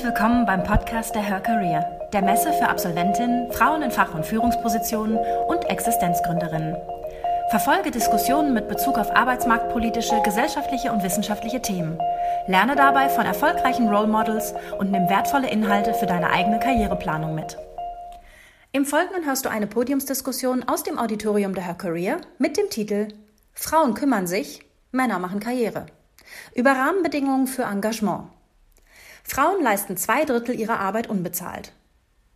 Herzlich willkommen beim Podcast der Her Career, der Messe für Absolventinnen, Frauen in Fach- und Führungspositionen und Existenzgründerinnen. Verfolge Diskussionen mit Bezug auf arbeitsmarktpolitische, gesellschaftliche und wissenschaftliche Themen. Lerne dabei von erfolgreichen Role Models und nimm wertvolle Inhalte für deine eigene Karriereplanung mit. Im Folgenden hörst du eine Podiumsdiskussion aus dem Auditorium der Her Career mit dem Titel Frauen kümmern sich, Männer machen Karriere. Über Rahmenbedingungen für Engagement. Frauen leisten zwei Drittel ihrer Arbeit unbezahlt.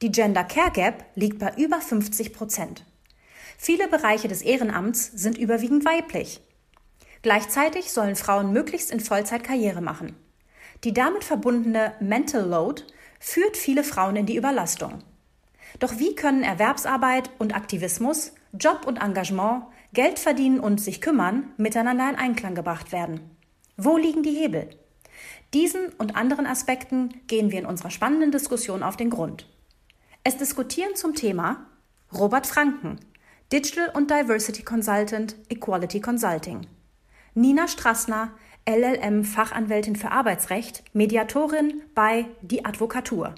Die Gender Care Gap liegt bei über 50 Prozent. Viele Bereiche des Ehrenamts sind überwiegend weiblich. Gleichzeitig sollen Frauen möglichst in Vollzeit Karriere machen. Die damit verbundene Mental Load führt viele Frauen in die Überlastung. Doch wie können Erwerbsarbeit und Aktivismus, Job und Engagement, Geld verdienen und sich kümmern miteinander in Einklang gebracht werden? Wo liegen die Hebel? Diesen und anderen Aspekten gehen wir in unserer spannenden Diskussion auf den Grund. Es diskutieren zum Thema Robert Franken, Digital und Diversity Consultant, Equality Consulting. Nina Strassner, LLM-Fachanwältin für Arbeitsrecht, Mediatorin bei Die Advokatur.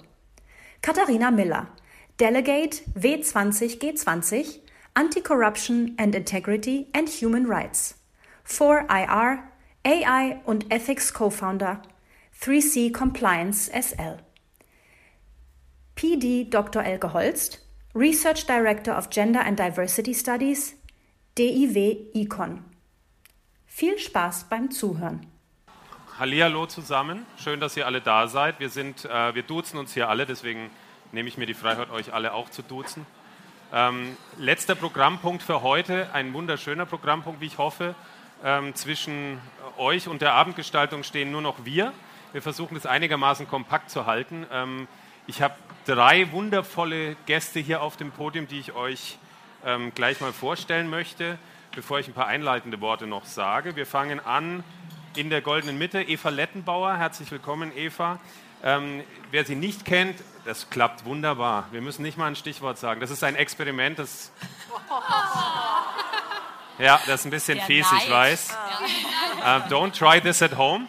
Katharina Miller, Delegate W20G20, Anti-Corruption and Integrity and Human Rights. 4IR, AI und Ethics Co-Founder, 3C Compliance SL. PD Dr. Elke Holst, Research Director of Gender and Diversity Studies, DIW Econ. Viel Spaß beim Zuhören. Hallihallo zusammen, schön, dass ihr alle da seid. Wir, sind, äh, wir duzen uns hier alle, deswegen nehme ich mir die Freiheit, euch alle auch zu duzen. Ähm, letzter Programmpunkt für heute, ein wunderschöner Programmpunkt, wie ich hoffe. Ähm, zwischen euch und der Abendgestaltung stehen nur noch wir. Wir versuchen es einigermaßen kompakt zu halten. Ähm, ich habe drei wundervolle Gäste hier auf dem Podium, die ich euch ähm, gleich mal vorstellen möchte, bevor ich ein paar einleitende Worte noch sage. Wir fangen an in der goldenen Mitte. Eva Lettenbauer, herzlich willkommen, Eva. Ähm, wer sie nicht kennt, das klappt wunderbar. Wir müssen nicht mal ein Stichwort sagen. Das ist ein Experiment, das. Ja, das ist ein bisschen fies, ich weiß. Uh, don't try this at home.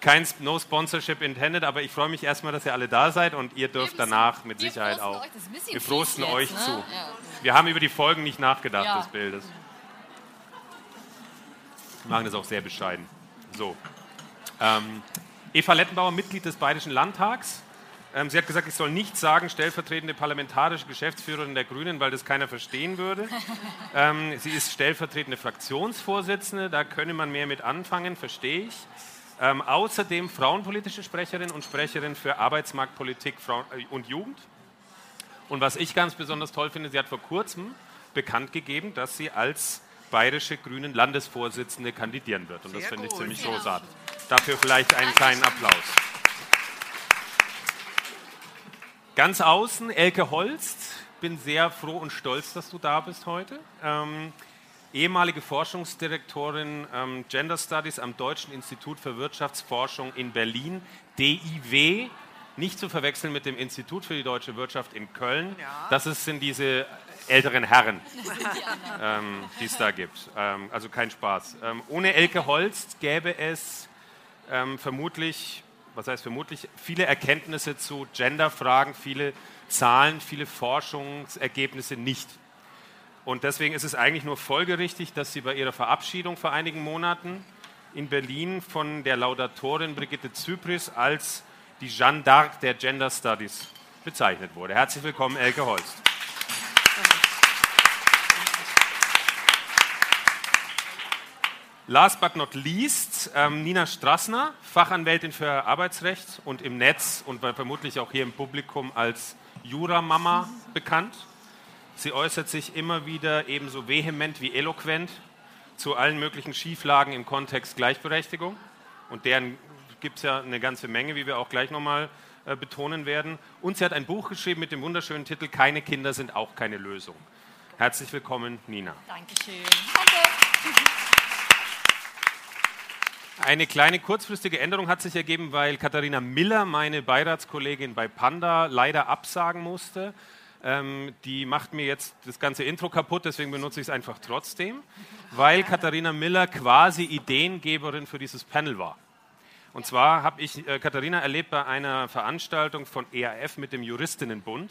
Kein No Sponsorship intended, aber ich freue mich erstmal, dass ihr alle da seid und ihr dürft danach mit Sicherheit auch. Wir frosten euch ne? zu. Wir haben über die Folgen nicht nachgedacht Ja. des Bildes. Wir machen das auch sehr bescheiden. So. Ähm, Eva Lettenbauer, Mitglied des Bayerischen Landtags. Ähm, sie hat gesagt, ich soll nicht sagen, stellvertretende parlamentarische Geschäftsführerin der Grünen, weil das keiner verstehen würde. ähm, sie ist stellvertretende Fraktionsvorsitzende, da könne man mehr mit anfangen, verstehe ich. Ähm, außerdem frauenpolitische Sprecherin und Sprecherin für Arbeitsmarktpolitik Frauen äh, und Jugend. Und was ich ganz besonders toll finde, sie hat vor kurzem bekannt gegeben, dass sie als bayerische Grünen Landesvorsitzende kandidieren wird. Und das Sehr finde ich ziemlich großartig. Dafür vielleicht einen kleinen Applaus. Ganz außen, Elke Holst. Bin sehr froh und stolz, dass du da bist heute. Ähm, ehemalige Forschungsdirektorin ähm, Gender Studies am Deutschen Institut für Wirtschaftsforschung in Berlin, DIW. Nicht zu verwechseln mit dem Institut für die deutsche Wirtschaft in Köln. Das ist, sind diese älteren Herren, ähm, die es da gibt. Ähm, also kein Spaß. Ähm, ohne Elke Holst gäbe es ähm, vermutlich, was heißt vermutlich, viele Erkenntnisse zu Genderfragen, viele Zahlen, viele Forschungsergebnisse nicht. Und deswegen ist es eigentlich nur folgerichtig, dass sie bei ihrer Verabschiedung vor einigen Monaten in Berlin von der Laudatorin Brigitte Zypris als die Jeanne d'Arc der Gender Studies bezeichnet wurde. Herzlich willkommen, Elke Holst. Last but not least, ähm, Nina Strassner, Fachanwältin für Arbeitsrecht und im Netz und vermutlich auch hier im Publikum als Juramama bekannt. Sie äußert sich immer wieder ebenso vehement wie eloquent zu allen möglichen Schieflagen im Kontext Gleichberechtigung. Und deren gibt es ja eine ganze Menge, wie wir auch gleich nochmal äh, betonen werden. Und sie hat ein Buch geschrieben mit dem wunderschönen Titel Keine Kinder sind auch keine Lösung. Herzlich willkommen, Nina. Dankeschön. Eine kleine kurzfristige Änderung hat sich ergeben, weil Katharina Miller, meine Beiratskollegin bei Panda, leider absagen musste. Ähm, die macht mir jetzt das ganze Intro kaputt, deswegen benutze ich es einfach trotzdem, weil Katharina Miller quasi Ideengeberin für dieses Panel war. Und zwar habe ich äh, Katharina erlebt bei einer Veranstaltung von ERF mit dem Juristinnenbund.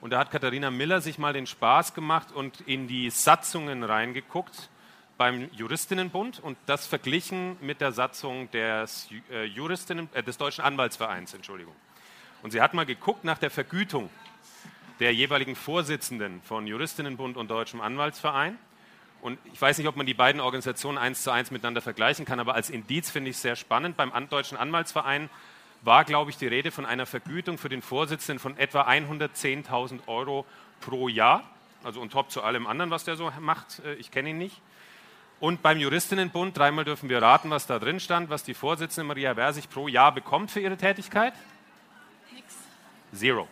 Und da hat Katharina Miller sich mal den Spaß gemacht und in die Satzungen reingeguckt beim Juristinnenbund und das verglichen mit der Satzung des, äh, Juristinnen, äh, des Deutschen Anwaltsvereins. Entschuldigung. Und sie hat mal geguckt nach der Vergütung der jeweiligen Vorsitzenden von Juristinnenbund und Deutschem Anwaltsverein. Und ich weiß nicht, ob man die beiden Organisationen eins zu eins miteinander vergleichen kann, aber als Indiz finde ich es sehr spannend. Beim Deutschen Anwaltsverein war, glaube ich, die Rede von einer Vergütung für den Vorsitzenden von etwa 110.000 Euro pro Jahr. Also on top zu allem anderen, was der so macht. Äh, ich kenne ihn nicht. Und beim Juristinnenbund, dreimal dürfen wir raten, was da drin stand, was die Vorsitzende Maria Versich pro Jahr bekommt für ihre Tätigkeit? Nix. Zero.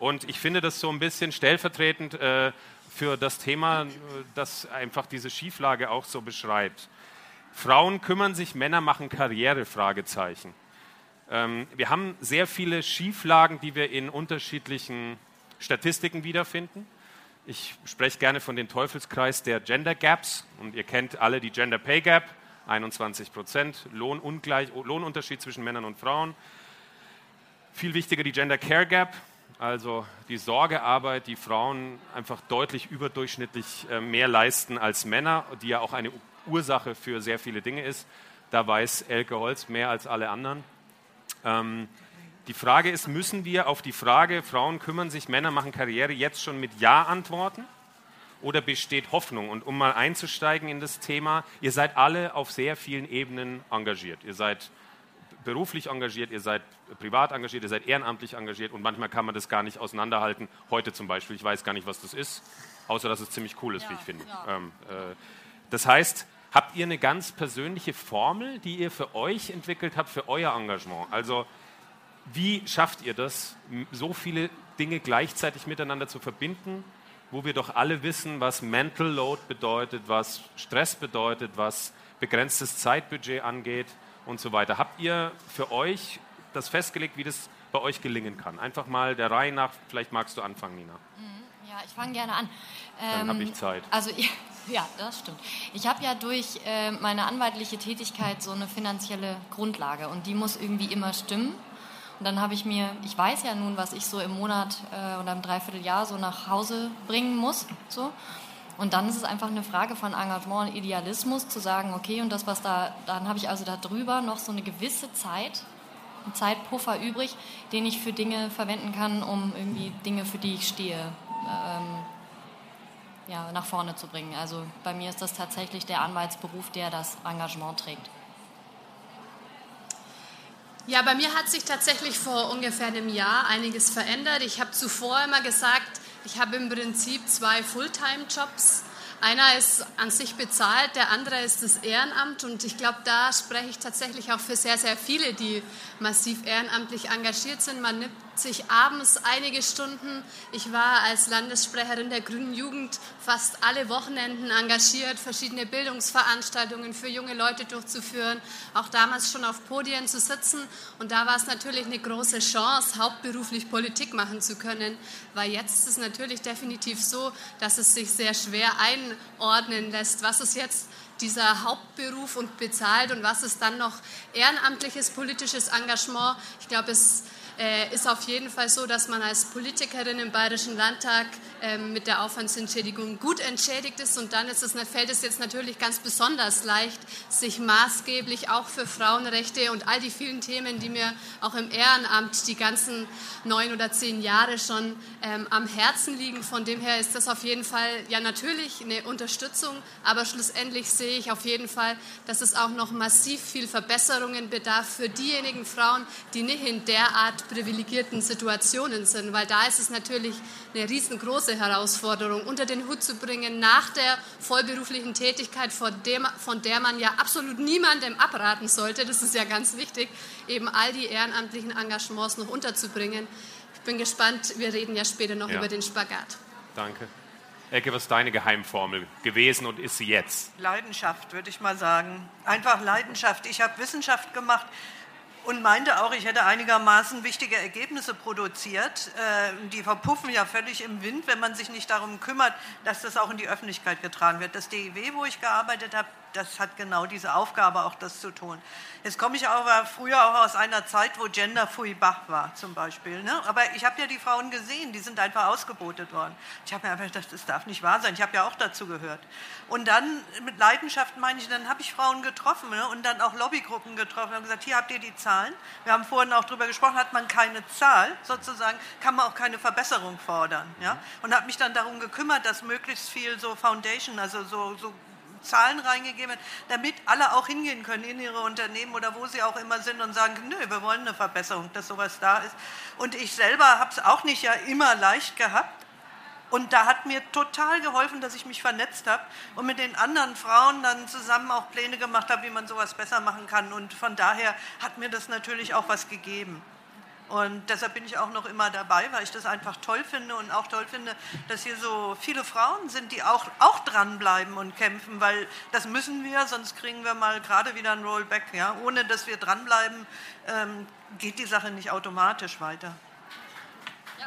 Und ich finde das so ein bisschen stellvertretend äh, für das Thema, das einfach diese Schieflage auch so beschreibt. Frauen kümmern sich, Männer machen Karriere, Fragezeichen. Ähm, wir haben sehr viele Schieflagen, die wir in unterschiedlichen Statistiken wiederfinden. Ich spreche gerne von dem Teufelskreis der Gender Gaps und ihr kennt alle die Gender Pay Gap, 21 Prozent, Lohnunterschied zwischen Männern und Frauen. Viel wichtiger die Gender Care Gap, also die Sorgearbeit, die Frauen einfach deutlich überdurchschnittlich äh, mehr leisten als Männer, die ja auch eine Ursache für sehr viele Dinge ist. Da weiß Elke Holz mehr als alle anderen. Ähm, die Frage ist, müssen wir auf die Frage, Frauen kümmern sich, Männer machen Karriere, jetzt schon mit Ja antworten? Oder besteht Hoffnung? Und um mal einzusteigen in das Thema, ihr seid alle auf sehr vielen Ebenen engagiert. Ihr seid beruflich engagiert, ihr seid privat engagiert, ihr seid ehrenamtlich engagiert und manchmal kann man das gar nicht auseinanderhalten. Heute zum Beispiel, ich weiß gar nicht, was das ist, außer dass es ziemlich cool ist, ja, wie ich finde. Ja. Ähm, äh, das heißt, habt ihr eine ganz persönliche Formel, die ihr für euch entwickelt habt, für euer Engagement? Also wie schafft ihr das, so viele Dinge gleichzeitig miteinander zu verbinden, wo wir doch alle wissen, was Mental Load bedeutet, was Stress bedeutet, was begrenztes Zeitbudget angeht und so weiter. Habt ihr für euch das festgelegt, wie das bei euch gelingen kann? Einfach mal der Reihe nach, vielleicht magst du anfangen, Nina. Mhm, ja, ich fange gerne an. Dann habe ich ähm, Zeit. Also ja, das stimmt. Ich habe ja durch äh, meine anwaltliche Tätigkeit so eine finanzielle Grundlage und die muss irgendwie immer stimmen. Und dann habe ich mir, ich weiß ja nun, was ich so im Monat äh, oder im Dreivierteljahr so nach Hause bringen muss. So. Und dann ist es einfach eine Frage von Engagement und Idealismus, zu sagen, okay, und das, was da, dann habe ich also darüber noch so eine gewisse Zeit, einen Zeitpuffer übrig, den ich für Dinge verwenden kann, um irgendwie Dinge, für die ich stehe, ähm, ja, nach vorne zu bringen. Also bei mir ist das tatsächlich der Anwaltsberuf, der das Engagement trägt. Ja, bei mir hat sich tatsächlich vor ungefähr einem Jahr einiges verändert. Ich habe zuvor immer gesagt, ich habe im Prinzip zwei Fulltime-Jobs. Einer ist an sich bezahlt, der andere ist das Ehrenamt. Und ich glaube, da spreche ich tatsächlich auch für sehr, sehr viele, die massiv ehrenamtlich engagiert sind. Man nimmt sich abends einige Stunden. Ich war als Landessprecherin der Grünen Jugend fast alle Wochenenden engagiert, verschiedene Bildungsveranstaltungen für junge Leute durchzuführen, auch damals schon auf Podien zu sitzen. Und da war es natürlich eine große Chance, hauptberuflich Politik machen zu können, weil jetzt ist es natürlich definitiv so, dass es sich sehr schwer einordnen lässt, was ist jetzt dieser Hauptberuf und bezahlt und was ist dann noch ehrenamtliches politisches Engagement. Ich glaube, es äh, ist auf jeden Fall so, dass man als Politikerin im Bayerischen Landtag ähm, mit der Aufwandsentschädigung gut entschädigt ist. Und dann ist es, fällt es jetzt natürlich ganz besonders leicht, sich maßgeblich auch für Frauenrechte und all die vielen Themen, die mir auch im Ehrenamt die ganzen neun oder zehn Jahre schon ähm, am Herzen liegen. Von dem her ist das auf jeden Fall ja natürlich eine Unterstützung, aber schlussendlich sehe ich auf jeden Fall, dass es auch noch massiv viel Verbesserungen bedarf für diejenigen Frauen, die nicht in der Art privilegierten Situationen sind, weil da ist es natürlich eine riesengroße Herausforderung, unter den Hut zu bringen nach der vollberuflichen Tätigkeit, von, dem, von der man ja absolut niemandem abraten sollte, das ist ja ganz wichtig, eben all die ehrenamtlichen Engagements noch unterzubringen. Ich bin gespannt, wir reden ja später noch ja. über den Spagat. Danke. Ecke, was ist deine Geheimformel gewesen und ist sie jetzt? Leidenschaft, würde ich mal sagen. Einfach Leidenschaft. Ich habe Wissenschaft gemacht und meinte auch, ich hätte einigermaßen wichtige Ergebnisse produziert. Äh, die verpuffen ja völlig im Wind, wenn man sich nicht darum kümmert, dass das auch in die Öffentlichkeit getragen wird. Das DIW, wo ich gearbeitet habe, das hat genau diese Aufgabe, auch das zu tun. Jetzt komme ich aber früher auch aus einer Zeit, wo Gender fui bach war, zum Beispiel. Ne? Aber ich habe ja die Frauen gesehen, die sind einfach ausgebotet worden. Ich habe mir einfach gedacht, das darf nicht wahr sein. Ich habe ja auch dazu gehört. Und dann mit Leidenschaft meine ich, dann habe ich Frauen getroffen ne? und dann auch Lobbygruppen getroffen und gesagt, hier habt ihr die Zahlen. Wir haben vorhin auch darüber gesprochen, hat man keine Zahl, sozusagen, kann man auch keine Verbesserung fordern. Ja? Und habe mich dann darum gekümmert, dass möglichst viel so Foundation, also so, so Zahlen reingegeben, damit alle auch hingehen können in ihre Unternehmen oder wo sie auch immer sind und sagen, nö, wir wollen eine Verbesserung, dass sowas da ist. Und ich selber habe es auch nicht ja immer leicht gehabt. Und da hat mir total geholfen, dass ich mich vernetzt habe und mit den anderen Frauen dann zusammen auch Pläne gemacht habe, wie man sowas besser machen kann. Und von daher hat mir das natürlich auch was gegeben. Und deshalb bin ich auch noch immer dabei, weil ich das einfach toll finde und auch toll finde, dass hier so viele Frauen sind, die auch, auch dranbleiben und kämpfen, weil das müssen wir, sonst kriegen wir mal gerade wieder ein Rollback. Ja? Ohne dass wir dranbleiben, ähm, geht die Sache nicht automatisch weiter. Ja.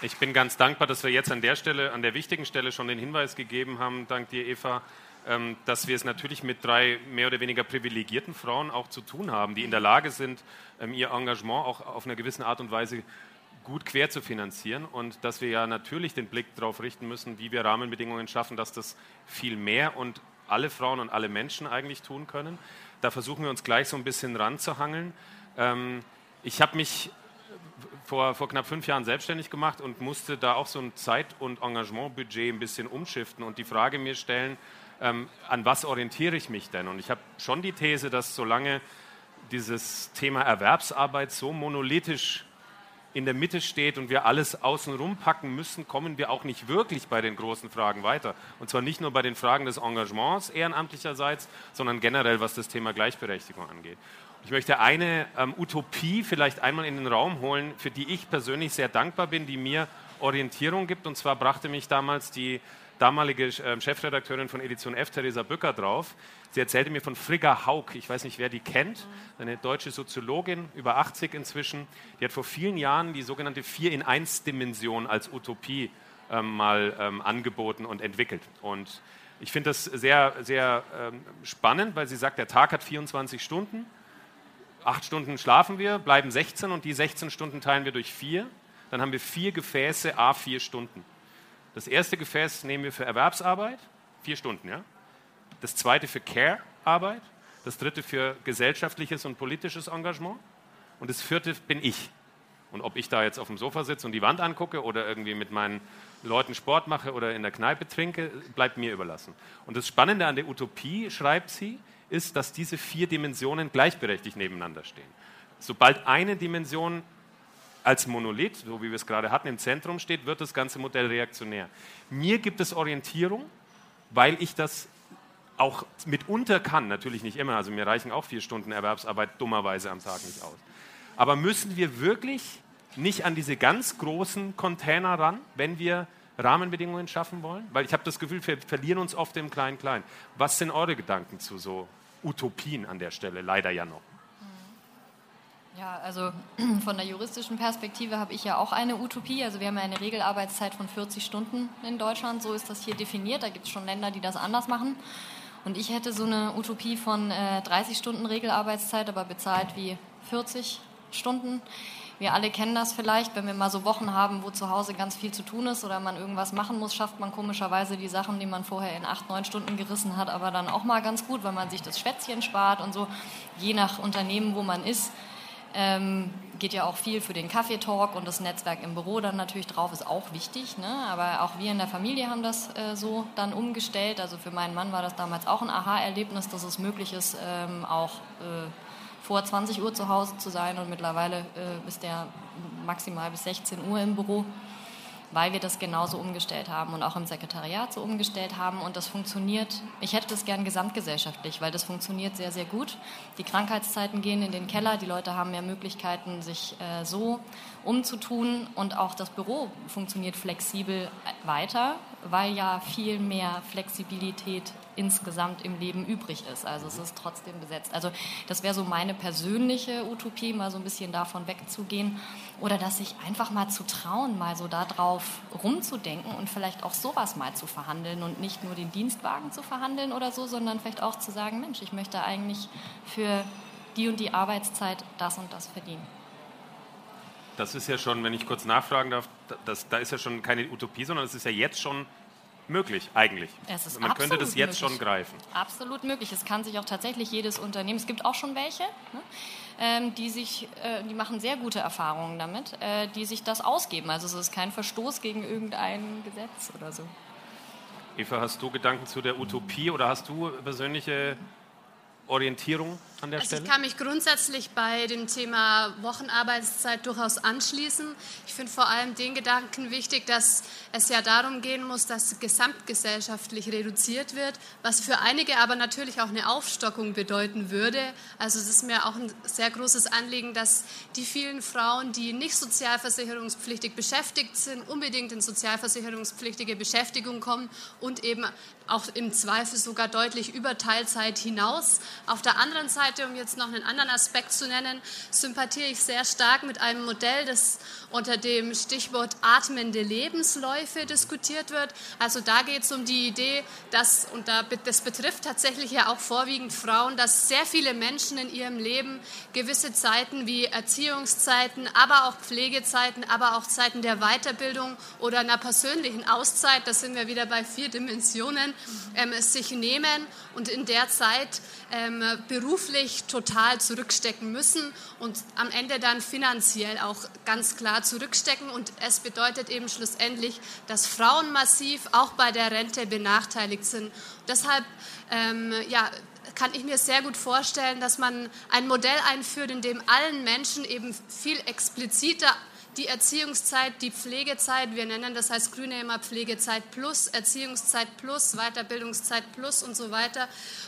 Ich bin ganz dankbar, dass wir jetzt an der Stelle, an der wichtigen Stelle schon den Hinweis gegeben haben, dank dir, Eva, dass wir es natürlich mit drei mehr oder weniger privilegierten Frauen auch zu tun haben, die in der Lage sind, ähm, ihr Engagement auch auf eine gewisse Art und Weise gut quer zu finanzieren und dass wir ja natürlich den Blick darauf richten müssen, wie wir Rahmenbedingungen schaffen, dass das viel mehr und alle Frauen und alle Menschen eigentlich tun können. Da versuchen wir uns gleich so ein bisschen ranzuhangeln. Ähm, ich habe mich vor, vor, knapp fünf Jahren selbstständig gemacht und musste da auch so ein Zeit- und Engagementbudget ein bisschen umschiften und die Frage mir stellen, ähm, an was orientiere ich mich denn? Und ich habe schon die These, dass solange dieses Thema Erwerbsarbeit so monolithisch in der Mitte steht und wir alles außenrum packen müssen, kommen wir auch nicht wirklich bei den großen Fragen weiter. Und zwar nicht nur bei den Fragen des Engagements ehrenamtlicherseits, sondern generell, was das Thema Gleichberechtigung angeht. Ich möchte eine ähm, Utopie vielleicht einmal in den Raum holen, für die ich persönlich sehr dankbar bin, die mir Orientierung gibt. Und zwar brachte mich damals die damalige äh, Chefredakteurin von Edition F, Theresa Bücker, drauf. Sie erzählte mir von Frigga Haug. Ich weiß nicht, wer die kennt. Eine deutsche Soziologin, über 80 inzwischen. Die hat vor vielen Jahren die sogenannte 4 in 1 Dimension als Utopie ähm, mal ähm, angeboten und entwickelt. Und ich finde das sehr, sehr ähm, spannend, weil sie sagt, der Tag hat 24 Stunden. Acht Stunden schlafen wir, bleiben 16 und die 16 Stunden teilen wir durch vier. Dann haben wir vier Gefäße, a vier Stunden. Das erste Gefäß nehmen wir für Erwerbsarbeit, vier Stunden, ja. Das zweite für Care-Arbeit, das dritte für gesellschaftliches und politisches Engagement und das vierte bin ich. Und ob ich da jetzt auf dem Sofa sitze und die Wand angucke oder irgendwie mit meinen Leuten Sport mache oder in der Kneipe trinke, bleibt mir überlassen. Und das Spannende an der Utopie, schreibt sie, ist, dass diese vier Dimensionen gleichberechtigt nebeneinander stehen. Sobald eine Dimension als Monolith, so wie wir es gerade hatten, im Zentrum steht, wird das ganze Modell reaktionär. Mir gibt es Orientierung, weil ich das auch mitunter kann, natürlich nicht immer, also mir reichen auch vier Stunden Erwerbsarbeit dummerweise am Tag nicht aus. Aber müssen wir wirklich nicht an diese ganz großen Container ran, wenn wir Rahmenbedingungen schaffen wollen? Weil ich habe das Gefühl, wir verlieren uns oft im Klein-Klein. Was sind eure Gedanken zu so Utopien an der Stelle? Leider ja noch. Ja, also von der juristischen Perspektive habe ich ja auch eine Utopie. Also wir haben ja eine Regelarbeitszeit von 40 Stunden in Deutschland. So ist das hier definiert. Da gibt es schon Länder, die das anders machen. Und ich hätte so eine Utopie von äh, 30 Stunden Regelarbeitszeit, aber bezahlt wie 40 Stunden. Wir alle kennen das vielleicht, wenn wir mal so Wochen haben, wo zu Hause ganz viel zu tun ist oder man irgendwas machen muss, schafft man komischerweise die Sachen, die man vorher in acht, neun Stunden gerissen hat, aber dann auch mal ganz gut, weil man sich das Schwätzchen spart und so, je nach Unternehmen, wo man ist. Ähm, geht ja auch viel für den Kaffeetalk und das Netzwerk im Büro dann natürlich drauf, ist auch wichtig. Ne? Aber auch wir in der Familie haben das äh, so dann umgestellt. Also für meinen Mann war das damals auch ein Aha-Erlebnis, dass es möglich ist, ähm, auch äh, vor 20 Uhr zu Hause zu sein und mittlerweile äh, ist der maximal bis 16 Uhr im Büro weil wir das genauso umgestellt haben und auch im Sekretariat so umgestellt haben. Und das funktioniert, ich hätte das gern gesamtgesellschaftlich, weil das funktioniert sehr, sehr gut. Die Krankheitszeiten gehen in den Keller, die Leute haben mehr Möglichkeiten, sich äh, so umzutun und auch das Büro funktioniert flexibel weiter. Weil ja viel mehr Flexibilität insgesamt im Leben übrig ist. Also es ist trotzdem besetzt. Also das wäre so meine persönliche Utopie, mal so ein bisschen davon wegzugehen. Oder dass sich einfach mal zu trauen, mal so darauf rumzudenken und vielleicht auch sowas mal zu verhandeln und nicht nur den Dienstwagen zu verhandeln oder so, sondern vielleicht auch zu sagen, Mensch, ich möchte eigentlich für die und die Arbeitszeit das und das verdienen. Das ist ja schon, wenn ich kurz nachfragen darf, das, da ist ja schon keine Utopie, sondern es ist ja jetzt schon möglich, eigentlich. Man könnte das jetzt möglich. schon greifen. Absolut möglich. Es kann sich auch tatsächlich jedes Unternehmen, es gibt auch schon welche, ne, ähm, die, sich, äh, die machen sehr gute Erfahrungen damit, äh, die sich das ausgeben. Also es ist kein Verstoß gegen irgendein Gesetz oder so. Eva, hast du Gedanken zu der Utopie oder hast du persönliche Orientierung an der also Stelle? Ich kann mich grundsätzlich bei dem Thema Wochenarbeitszeit durchaus anschließen. Ich finde vor allem den Gedanken wichtig, dass es ja darum gehen muss, dass gesamtgesellschaftlich reduziert wird, was für einige aber natürlich auch eine Aufstockung bedeuten würde. Also es ist mir auch ein sehr großes Anliegen, dass die vielen Frauen, die nicht sozialversicherungspflichtig beschäftigt sind, unbedingt in sozialversicherungspflichtige Beschäftigung kommen und eben auch im Zweifel sogar deutlich über Teilzeit hinaus. Auf der anderen Seite, um jetzt noch einen anderen Aspekt zu nennen, sympathiere ich sehr stark mit einem Modell, das unter dem Stichwort atmende Lebensläufe diskutiert wird. Also da geht es um die Idee, dass, und das betrifft tatsächlich ja auch vorwiegend Frauen, dass sehr viele Menschen in ihrem Leben gewisse Zeiten wie Erziehungszeiten, aber auch Pflegezeiten, aber auch Zeiten der Weiterbildung oder einer persönlichen Auszeit, da sind wir wieder bei vier Dimensionen, ähm, sich nehmen und in der Zeit ähm, beruflich total zurückstecken müssen und am Ende dann finanziell auch ganz klar zurückstecken. Und es bedeutet eben schlussendlich, dass Frauen massiv auch bei der Rente benachteiligt sind. Deshalb ähm, ja, kann ich mir sehr gut vorstellen, dass man ein Modell einführt, in dem allen Menschen eben viel expliziter die Erziehungszeit, die Pflegezeit, wir nennen das heißt Grüne immer Pflegezeit plus, Erziehungszeit plus, Weiterbildungszeit plus und so weiter,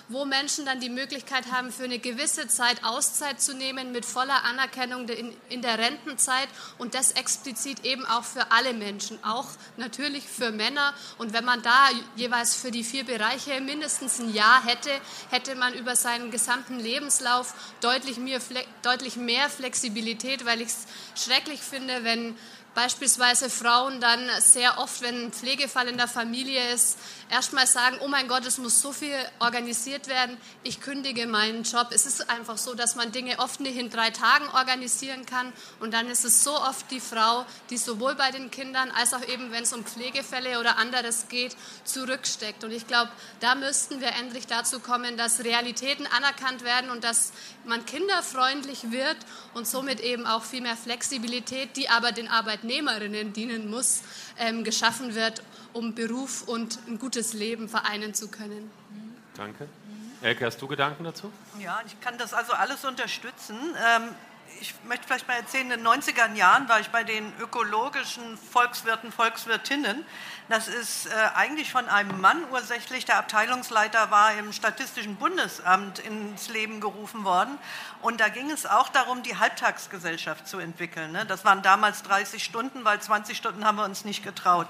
wo Menschen dann die Möglichkeit haben, für eine gewisse Zeit Auszeit zu nehmen mit voller Anerkennung in, der Rentenzeit und das explizit eben auch für alle Menschen, auch natürlich für Männer. Und wenn man da jeweils für die vier Bereiche mindestens ein Jahr hätte, hätte man über seinen gesamten Lebenslauf deutlich mehr, deutlich mehr Flexibilität, weil ich es schrecklich finde, wenn beispielsweise Frauen dann sehr oft, wenn ein Pflegefall in der Familie ist, erstmal sagen, oh mein Gott, es muss so viel organisiert werden, ich kündige meinen Job. Es ist einfach so, dass man Dinge oft nicht in drei Tagen organisieren kann und dann ist es so oft die Frau, die sowohl bei den Kindern als auch eben, wenn es um Pflegefälle oder anderes geht, zurücksteckt. Und ich glaube, da müssten wir endlich dazu kommen, dass Realitäten anerkannt werden und dass man kinderfreundlich wird und somit eben auch viel mehr Flexibilität, die aber den Arbeitnehmerinnen dienen muss, ähm, geschaffen wird, um Beruf und ein gutes Leben vereinen zu können. Danke. Elke, hast du Gedanken dazu? Ja, ich kann das also alles unterstützen. Ähm, ich möchte vielleicht mal erzählen, in den 90er Jahren war ich bei den ökologischen Volkswirten, Volkswirtinnen. Das ist äh, eigentlich von einem Mann ursächlich, der Abteilungsleiter war im Statistischen Bundesamt ins Leben gerufen worden. Und da ging es auch darum, die Halbtagsgesellschaft zu entwickeln. Ne? Das waren damals 30 Stunden, weil 20 Stunden haben wir uns nicht getraut.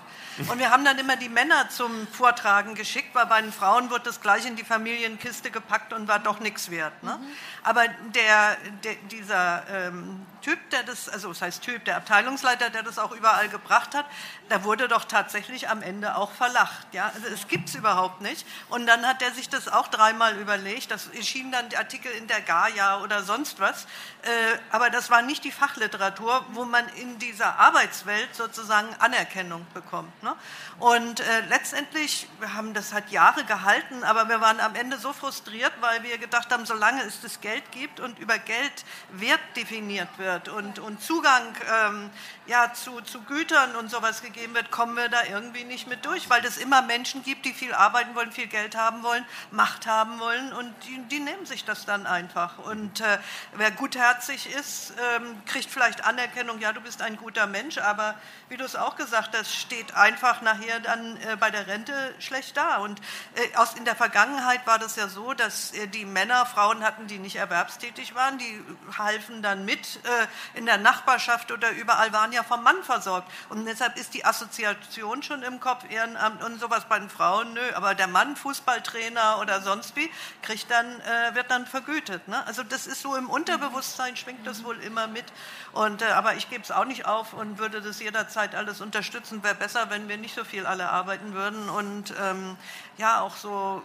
Und wir haben dann immer die Männer zum Vortragen geschickt, weil bei den Frauen wurde das gleich in die Familienkiste gepackt und war doch nichts wert. Ne? Aber der, der dieser ähm, Typ, der das, also das heißt Typ, der Abteilungsleiter, der das auch überall gebracht hat, da wurde doch tatsächlich am Ende auch verlacht. Ja? Also es gibt es überhaupt nicht. Und dann hat er sich das auch dreimal überlegt. Das erschien dann Artikel in der Gaia oder sonst was. Äh, aber das war nicht die Fachliteratur, wo man in dieser Arbeitswelt sozusagen Anerkennung bekommt. Ne? Und äh, letztendlich, wir haben das hat Jahre gehalten, aber wir waren am Ende so frustriert, weil wir gedacht haben, solange es das Geld gibt und über Geld Wert definiert wird und, und Zugang ähm, ja, zu, zu Gütern und sowas gegeben wird, kommen wir da irgendwie nicht mit durch, weil es immer Menschen gibt, die viel arbeiten wollen, viel Geld haben wollen, Macht haben wollen und die, die nehmen sich das dann einfach. Und äh, wer gutherzig ist, ähm, kriegt vielleicht Anerkennung, ja, du bist ein guter Mensch, aber wie du es auch gesagt hast, steht einfach nachher dann äh, bei der Rente schlecht da. Und äh, aus, in der Vergangenheit war das ja so, dass äh, die Männer Frauen hatten, die nicht erwerbstätig waren, die halfen dann mit äh, in der Nachbarschaft oder überall waren ja vom Mann versorgt. Und deshalb ist die Assoziation schon im Kopf, Ehrenamt und sowas bei den Frauen, nö, aber der Mann, Fußballtrainer oder sonst wie, kriegt dann, äh, wird dann vergütet. Ne? Also das ist so im Unterbewusstsein, schwingt das wohl immer mit. Und, äh, aber ich gebe es auch nicht auf und würde das jederzeit alles unterstützen. Wäre besser, wenn wir nicht so viel alle arbeiten würden und ähm, ja, auch so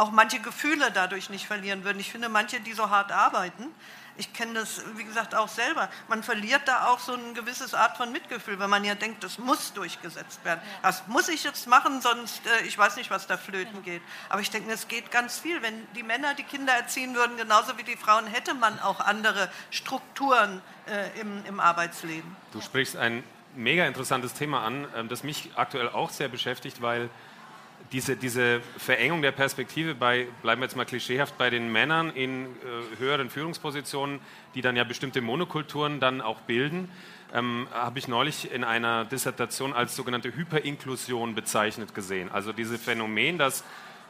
auch manche Gefühle dadurch nicht verlieren würden. Ich finde, manche, die so hart arbeiten, ich kenne das, wie gesagt, auch selber. Man verliert da auch so ein gewisses Art von Mitgefühl, wenn man ja denkt, das muss durchgesetzt werden. Das muss ich jetzt machen, sonst, äh, ich weiß nicht, was da flöten geht. Aber ich denke, es geht ganz viel. Wenn die Männer die Kinder erziehen würden, genauso wie die Frauen, hätte man auch andere Strukturen äh, im, im Arbeitsleben. Du sprichst ein mega interessantes Thema an, ähm, das mich aktuell auch sehr beschäftigt, weil diese, diese Verengung der Perspektive bei, bleiben wir jetzt mal klischeehaft, bei den Männern in äh, höheren Führungspositionen, die dann ja bestimmte Monokulturen dann auch bilden, ähm, habe ich neulich in einer Dissertation als sogenannte Hyperinklusion bezeichnet gesehen. Also dieses Phänomen, dass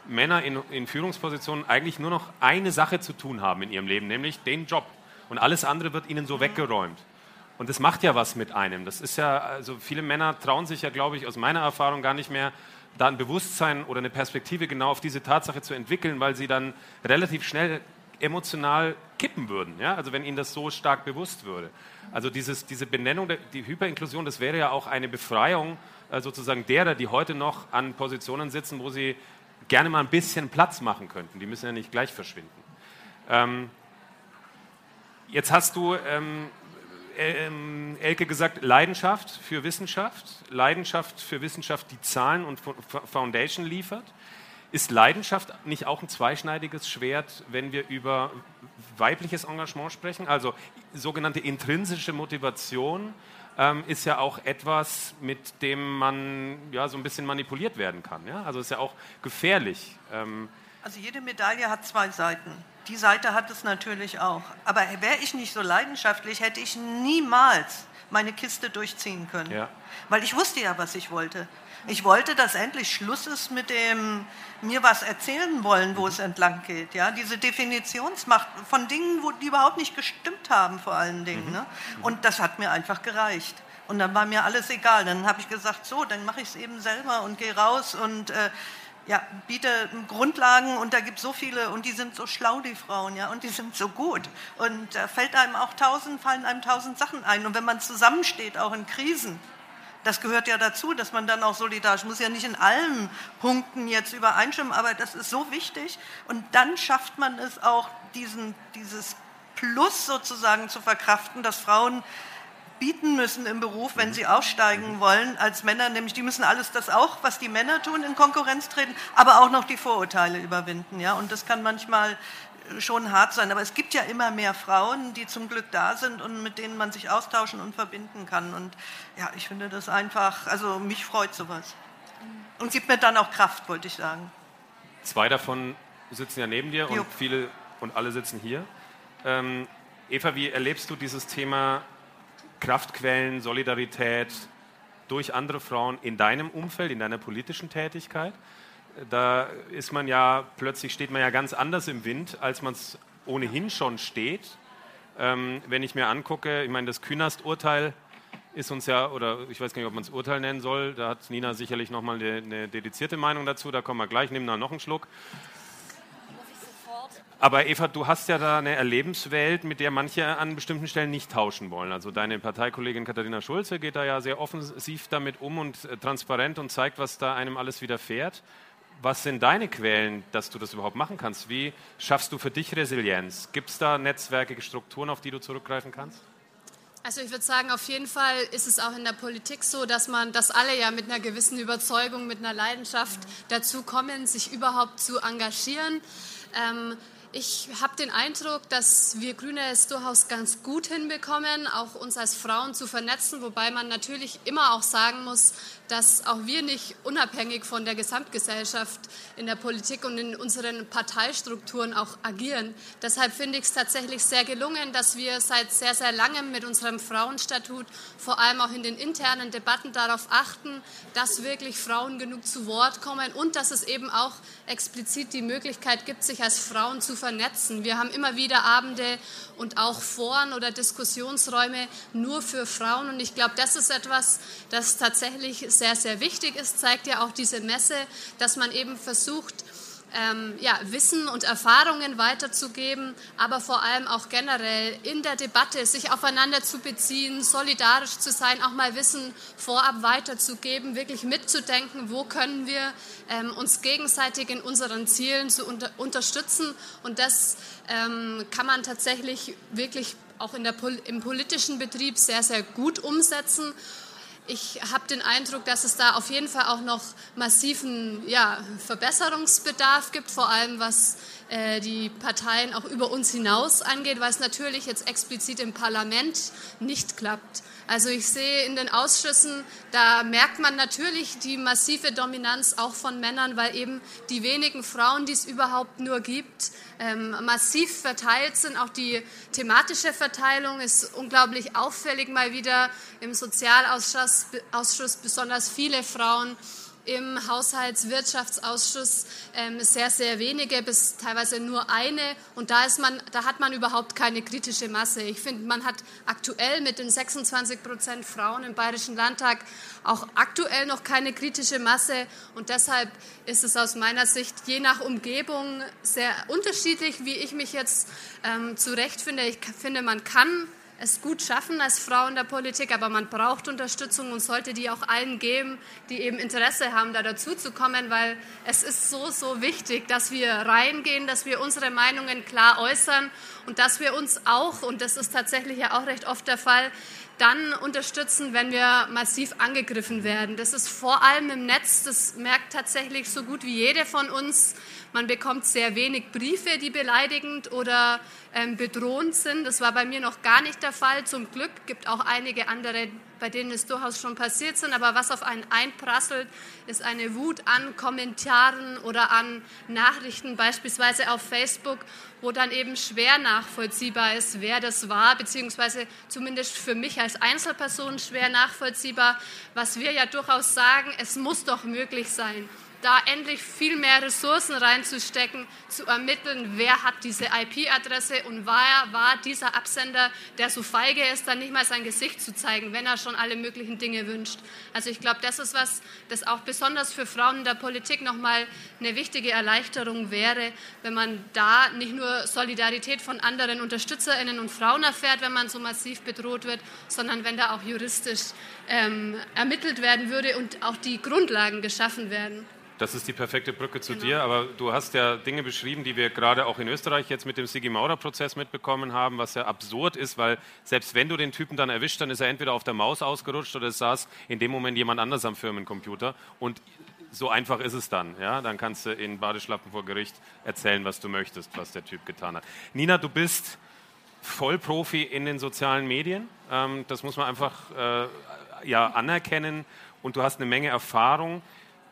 Männer in, in Führungspositionen eigentlich nur noch eine Sache zu tun haben in ihrem Leben, nämlich den Job. Und alles andere wird ihnen so weggeräumt. Und das macht ja was mit einem. Das ist ja, also viele Männer trauen sich ja, glaube ich, aus meiner Erfahrung gar nicht mehr, da ein Bewusstsein oder eine Perspektive genau auf diese Tatsache zu entwickeln, weil sie dann relativ schnell emotional kippen würden. Ja? Also wenn ihnen das so stark bewusst würde. Also dieses, diese Benennung, der, die Hyperinklusion, das wäre ja auch eine Befreiung äh, sozusagen derer, die heute noch an Positionen sitzen, wo sie gerne mal ein bisschen Platz machen könnten. Die müssen ja nicht gleich verschwinden. Ähm, jetzt hast du ähm, Elke gesagt, Leidenschaft für Wissenschaft, Leidenschaft für Wissenschaft, die Zahlen und Foundation liefert. Ist Leidenschaft nicht auch ein zweischneidiges Schwert, wenn wir über weibliches Engagement sprechen? Also sogenannte intrinsische Motivation ähm, ist ja auch etwas, mit dem man ja so ein bisschen manipuliert werden kann. Ja? Also ist ja auch gefährlich. Ähm, also jede Medaille hat zwei Seiten. Die Seite hat es natürlich auch. Aber wäre ich nicht so leidenschaftlich, hätte ich niemals meine Kiste durchziehen können. Ja. Weil ich wusste ja, was ich wollte. Ich wollte, dass endlich Schluss ist mit dem mir was erzählen wollen, wo es entlang geht. Ja? Diese Definitionsmacht von Dingen, wo, die überhaupt nicht gestimmt haben, vor allen Dingen. Mhm. Ne? Und das hat mir einfach gereicht. Und dann war mir alles egal. Dann habe ich gesagt, so, dann mache ich es eben selber und gehe raus und äh, ja, biete Grundlagen und da gibt es so viele und die sind so schlau, die Frauen, ja, und die sind so gut. Und da fällt einem auch tausend, fallen einem tausend Sachen ein. Und wenn man zusammensteht, auch in Krisen, das gehört ja dazu, dass man dann auch solidarisch, muss ja nicht in allen Punkten jetzt übereinstimmen, aber das ist so wichtig. Und dann schafft man es auch, diesen, dieses Plus sozusagen zu verkraften, dass Frauen bieten müssen im Beruf, wenn sie aufsteigen wollen als Männer, nämlich die müssen alles das auch, was die Männer tun, in Konkurrenz treten, aber auch noch die Vorurteile überwinden. Ja? Und das kann manchmal schon hart sein. Aber es gibt ja immer mehr Frauen, die zum Glück da sind und mit denen man sich austauschen und verbinden kann. Und ja, ich finde das einfach, also mich freut sowas. Und gibt mir dann auch Kraft, wollte ich sagen. Zwei davon sitzen ja neben dir und viele und alle sitzen hier. Ähm, Eva, wie erlebst du dieses Thema Kraftquellen, Solidarität durch andere Frauen in deinem Umfeld, in deiner politischen Tätigkeit. Da ist man ja plötzlich steht man ja ganz anders im Wind, als man es ohnehin schon steht. Ähm, wenn ich mir angucke, ich meine, das Künast-Urteil ist uns ja, oder ich weiß gar nicht, ob man es Urteil nennen soll, da hat Nina sicherlich nochmal eine, eine dedizierte Meinung dazu, da kommen wir gleich, nehmen wir noch einen Schluck. Aber Eva, du hast ja da eine Erlebenswelt, mit der manche an bestimmten Stellen nicht tauschen wollen. Also deine Parteikollegin Katharina Schulze geht da ja sehr offensiv damit um und äh, transparent und zeigt, was da einem alles widerfährt. Was sind deine Quellen, dass du das überhaupt machen kannst? Wie schaffst du für dich Resilienz? Gibt es da Netzwerke, Strukturen, auf die du zurückgreifen kannst? Also ich würde sagen, auf jeden Fall ist es auch in der Politik so, dass man, dass alle ja mit einer gewissen Überzeugung, mit einer Leidenschaft dazu kommen, sich überhaupt zu engagieren. Ähm, ich habe den Eindruck, dass wir Grüne es durchaus ganz gut hinbekommen, auch uns als Frauen zu vernetzen, wobei man natürlich immer auch sagen muss, dass auch wir nicht unabhängig von der Gesamtgesellschaft in der Politik und in unseren Parteistrukturen auch agieren. Deshalb finde ich es tatsächlich sehr gelungen, dass wir seit sehr, sehr langem mit unserem Frauenstatut vor allem auch in den internen Debatten darauf achten, dass wirklich Frauen genug zu Wort kommen und dass es eben auch explizit die Möglichkeit gibt, sich als Frauen zu vernetzen. Wir haben immer wieder Abende und auch Foren oder Diskussionsräume nur für Frauen. Und ich glaube, das ist etwas, das tatsächlich sehr, sehr wichtig ist, zeigt ja auch diese Messe, dass man eben versucht, ähm, ja, Wissen und Erfahrungen weiterzugeben, aber vor allem auch generell in der Debatte sich aufeinander zu beziehen, solidarisch zu sein, auch mal Wissen vorab weiterzugeben, wirklich mitzudenken, wo können wir ähm, uns gegenseitig in unseren Zielen zu unter unterstützen. Und das ähm, kann man tatsächlich wirklich auch in der, im politischen Betrieb sehr, sehr gut umsetzen ich habe den Eindruck, dass es da auf jeden Fall auch noch massiven ja, Verbesserungsbedarf gibt, vor allem was die Parteien auch über uns hinaus angeht, es natürlich jetzt explizit im Parlament nicht klappt. Also ich sehe in den Ausschüssen, da merkt man natürlich die massive Dominanz auch von Männern, weil eben die wenigen Frauen, die es überhaupt nur gibt, ähm, massiv verteilt sind. Auch die thematische Verteilung ist unglaublich auffällig mal wieder im Sozialausschuss, Ausschuss besonders viele Frauen im Haushaltswirtschaftsausschuss ähm, sehr, sehr wenige, bis teilweise nur eine. Und da, ist man, da hat man überhaupt keine kritische Masse. Ich finde, man hat aktuell mit den 26 Prozent Frauen im Bayerischen Landtag auch aktuell noch keine kritische Masse. Und deshalb ist es aus meiner Sicht je nach Umgebung sehr unterschiedlich, wie ich mich jetzt ähm, zurechtfinde. Ich finde, man kann es gut schaffen als Frau in der Politik, aber man braucht Unterstützung und sollte die auch allen geben, die eben Interesse haben, da dazu zu kommen, weil es ist so, so wichtig, dass wir reingehen, dass wir unsere Meinungen klar äußern und dass wir uns auch, und das ist tatsächlich ja auch recht oft der Fall, dann unterstützen, wenn wir massiv angegriffen werden. Das ist vor allem im Netz, das merkt tatsächlich so gut wie jede von uns. Man bekommt sehr wenig Briefe, die beleidigend oder ähm, bedrohend sind. Das war bei mir noch gar nicht der Fall. Zum Glück gibt auch einige andere, bei denen es durchaus schon passiert sind. Aber was auf einen einprasselt, ist eine Wut an Kommentaren oder an Nachrichten, beispielsweise auf Facebook, wo dann eben schwer nachvollziehbar ist, wer das war, beziehungsweise zumindest für mich als Einzelperson schwer nachvollziehbar, was wir ja durchaus sagen, es muss doch möglich sein da endlich viel mehr Ressourcen reinzustecken, zu ermitteln, wer hat diese IP-Adresse und wer war dieser Absender, der so feige ist, dann nicht mal sein Gesicht zu zeigen, wenn er schon alle möglichen Dinge wünscht. Also ich glaube, das ist was, das auch besonders für Frauen in der Politik nochmal eine wichtige Erleichterung wäre, wenn man da nicht nur Solidarität von anderen Unterstützerinnen und Frauen erfährt, wenn man so massiv bedroht wird, sondern wenn da auch juristisch ähm, ermittelt werden würde und auch die Grundlagen geschaffen werden. Das ist die perfekte Brücke zu genau. dir, aber du hast ja Dinge beschrieben, die wir gerade auch in Österreich jetzt mit dem Sigi Maurer-Prozess mitbekommen haben, was ja absurd ist, weil selbst wenn du den Typen dann erwischt, dann ist er entweder auf der Maus ausgerutscht oder es saß in dem Moment jemand anders am Firmencomputer und so einfach ist es dann. Ja? Dann kannst du in Badeschlappen vor Gericht erzählen, was du möchtest, was der Typ getan hat. Nina, du bist Vollprofi in den sozialen Medien. Ähm, das muss man einfach äh, ja, anerkennen und du hast eine Menge Erfahrung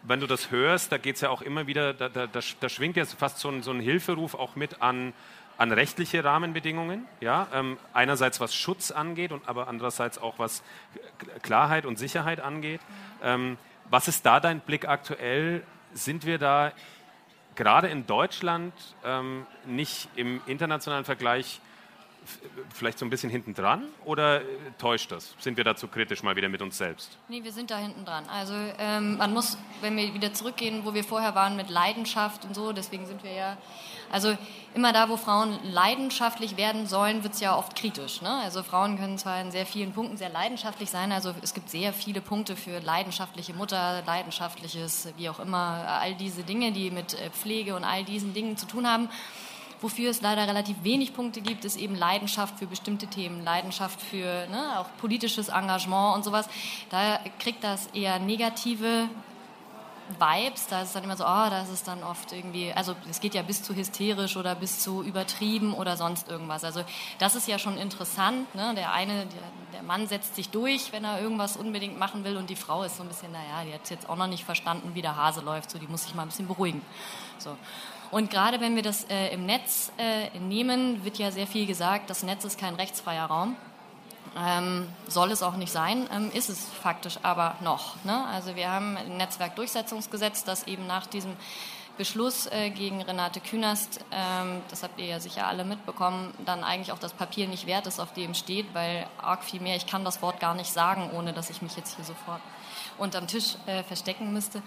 wenn du das hörst, da geht es ja auch immer wieder, da, da, da, da schwingt jetzt fast so ein, so ein, Hilferuf auch mit an, an rechtliche Rahmenbedingungen. Ja? Ähm, einerseits was Schutz angeht, und aber andererseits auch was Klarheit und Sicherheit angeht. Ähm, was ist da dein Blick aktuell? Sind wir da gerade in Deutschland ähm, nicht im internationalen Vergleich vielleicht so ein bisschen hinten dran oder täuscht das? Sind wir dazu kritisch mal wieder mit uns selbst? Nee, wir sind da hinten dran. Also ähm, man muss, wenn wir wieder zurückgehen, wo wir vorher waren mit Leidenschaft und so, deswegen sind wir ja, also immer da, wo Frauen leidenschaftlich werden sollen, wird es ja oft kritisch. Ne? Also Frauen können zwar in sehr vielen Punkten sehr leidenschaftlich sein, also es gibt sehr viele Punkte für leidenschaftliche Mutter, leidenschaftliches, wie auch immer, all diese Dinge, die mit äh, Pflege und all diesen Dingen zu tun haben. Wofür es leider relativ wenig Punkte gibt, ist eben Leidenschaft für bestimmte Themen, Leidenschaft für ne, auch politisches Engagement und sowas. Da kriegt das eher negative Vibes, da ist es dann immer so, oh, da ist dann oft irgendwie, also es geht ja bis zu hysterisch oder bis zu übertrieben oder sonst irgendwas. Also das ist ja schon interessant. Ne? Der eine, der, der, Mann setzt sich durch, wenn er irgendwas unbedingt machen will und die Frau ist so ein bisschen, naja, die hat jetzt auch noch nicht verstanden, wie der Hase läuft, so die muss sich mal ein bisschen beruhigen. So. Und gerade wenn wir das äh, im Netz äh, nehmen, wird ja sehr viel gesagt, das Netz ist kein rechtsfreier Raum. Ähm, soll es auch nicht sein, ähm, ist es faktisch aber noch. Ne? Also wir haben ein Netzwerkdurchsetzungsgesetz, das eben nach diesem Beschluss äh, gegen Renate Künast, ähm, das habt ihr ja sicher alle mitbekommen, dann eigentlich auch das Papier nicht wert ist, auf dem steht, weil arg viel mehr, ich kann das Wort gar nicht sagen, ohne dass ich mich jetzt hier sofort unterm Tisch äh, verstecken müsste.